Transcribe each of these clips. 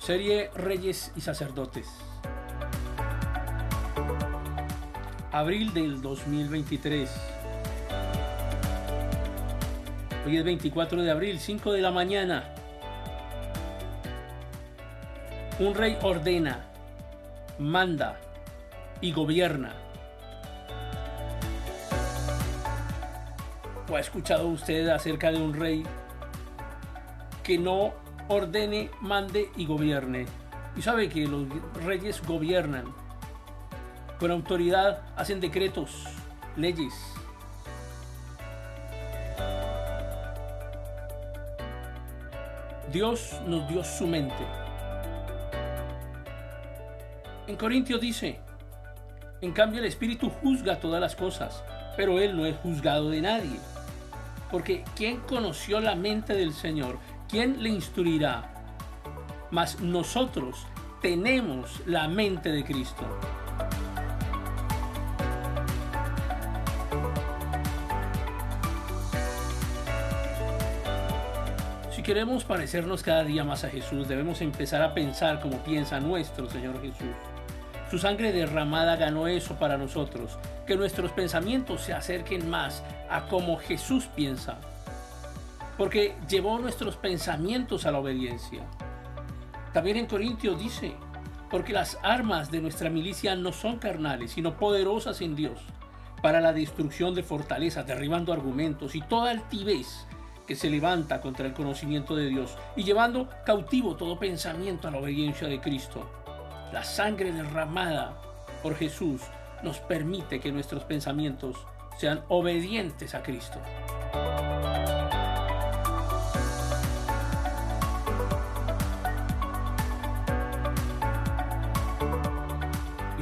Serie Reyes y Sacerdotes. Abril del 2023. Hoy es 24 de abril, 5 de la mañana. Un rey ordena, manda y gobierna. ¿O ha escuchado usted acerca de un rey que no ordene, mande y gobierne? Y sabe que los reyes gobiernan. Con autoridad hacen decretos, leyes. Dios nos dio su mente. En Corintios dice, en cambio el Espíritu juzga todas las cosas, pero Él no es juzgado de nadie. Porque ¿quién conoció la mente del Señor? ¿Quién le instruirá? Mas nosotros tenemos la mente de Cristo. Si queremos parecernos cada día más a Jesús, debemos empezar a pensar como piensa nuestro Señor Jesús. Su sangre derramada ganó eso para nosotros, que nuestros pensamientos se acerquen más a como Jesús piensa, porque llevó nuestros pensamientos a la obediencia. También en Corintios dice, porque las armas de nuestra milicia no son carnales, sino poderosas en Dios, para la destrucción de fortalezas, derribando argumentos y toda altivez que se levanta contra el conocimiento de Dios y llevando cautivo todo pensamiento a la obediencia de Cristo. La sangre derramada por Jesús nos permite que nuestros pensamientos sean obedientes a Cristo.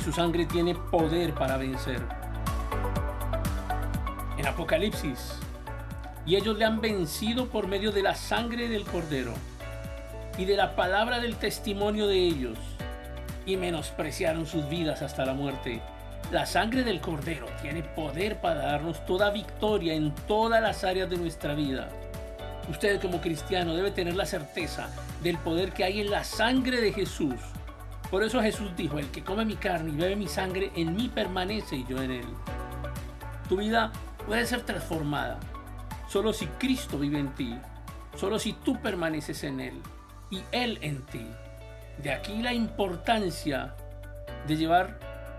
Su sangre tiene poder para vencer. En Apocalipsis, y ellos le han vencido por medio de la sangre del cordero y de la palabra del testimonio de ellos, y menospreciaron sus vidas hasta la muerte. La sangre del cordero tiene poder para darnos toda victoria en todas las áreas de nuestra vida. Usted como cristiano debe tener la certeza del poder que hay en la sangre de Jesús. Por eso Jesús dijo, el que come mi carne y bebe mi sangre, en mí permanece y yo en él. Tu vida puede ser transformada solo si Cristo vive en ti, solo si tú permaneces en Él y Él en ti. De aquí la importancia de llevar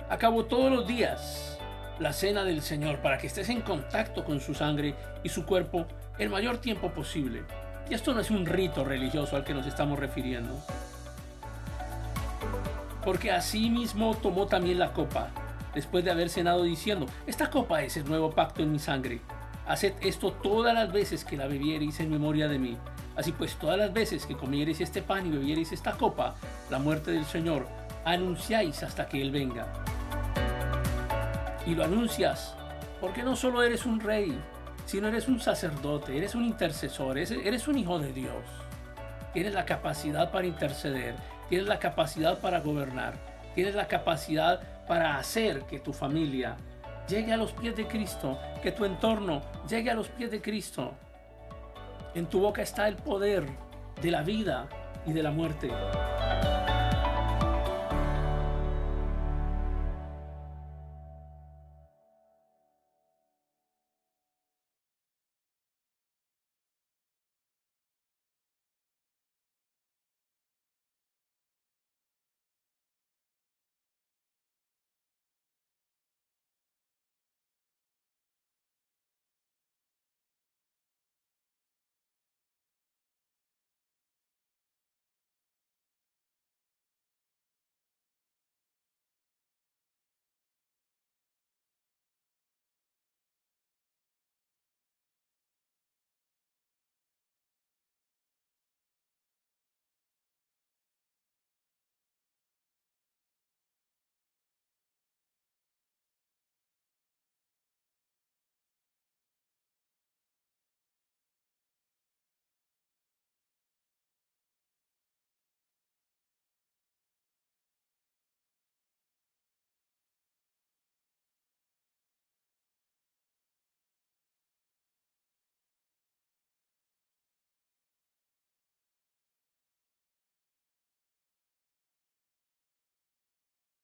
a cabo todos los días la cena del Señor para que estés en contacto con su sangre y su cuerpo el mayor tiempo posible. Y esto no es un rito religioso al que nos estamos refiriendo. Porque así mismo tomó también la copa, después de haber cenado diciendo, esta copa es el nuevo pacto en mi sangre Haced esto todas las veces que la bebiereis en memoria de mí. Así pues, todas las veces que comiereis este pan y bebiereis esta copa, la muerte del Señor, anunciáis hasta que Él venga. Y lo anuncias porque no solo eres un rey, sino eres un sacerdote, eres un intercesor, eres un hijo de Dios. Tienes la capacidad para interceder, tienes la capacidad para gobernar, tienes la capacidad para hacer que tu familia llegue a los pies de Cristo, que tu entorno llegue a los pies de Cristo. En tu boca está el poder de la vida y de la muerte.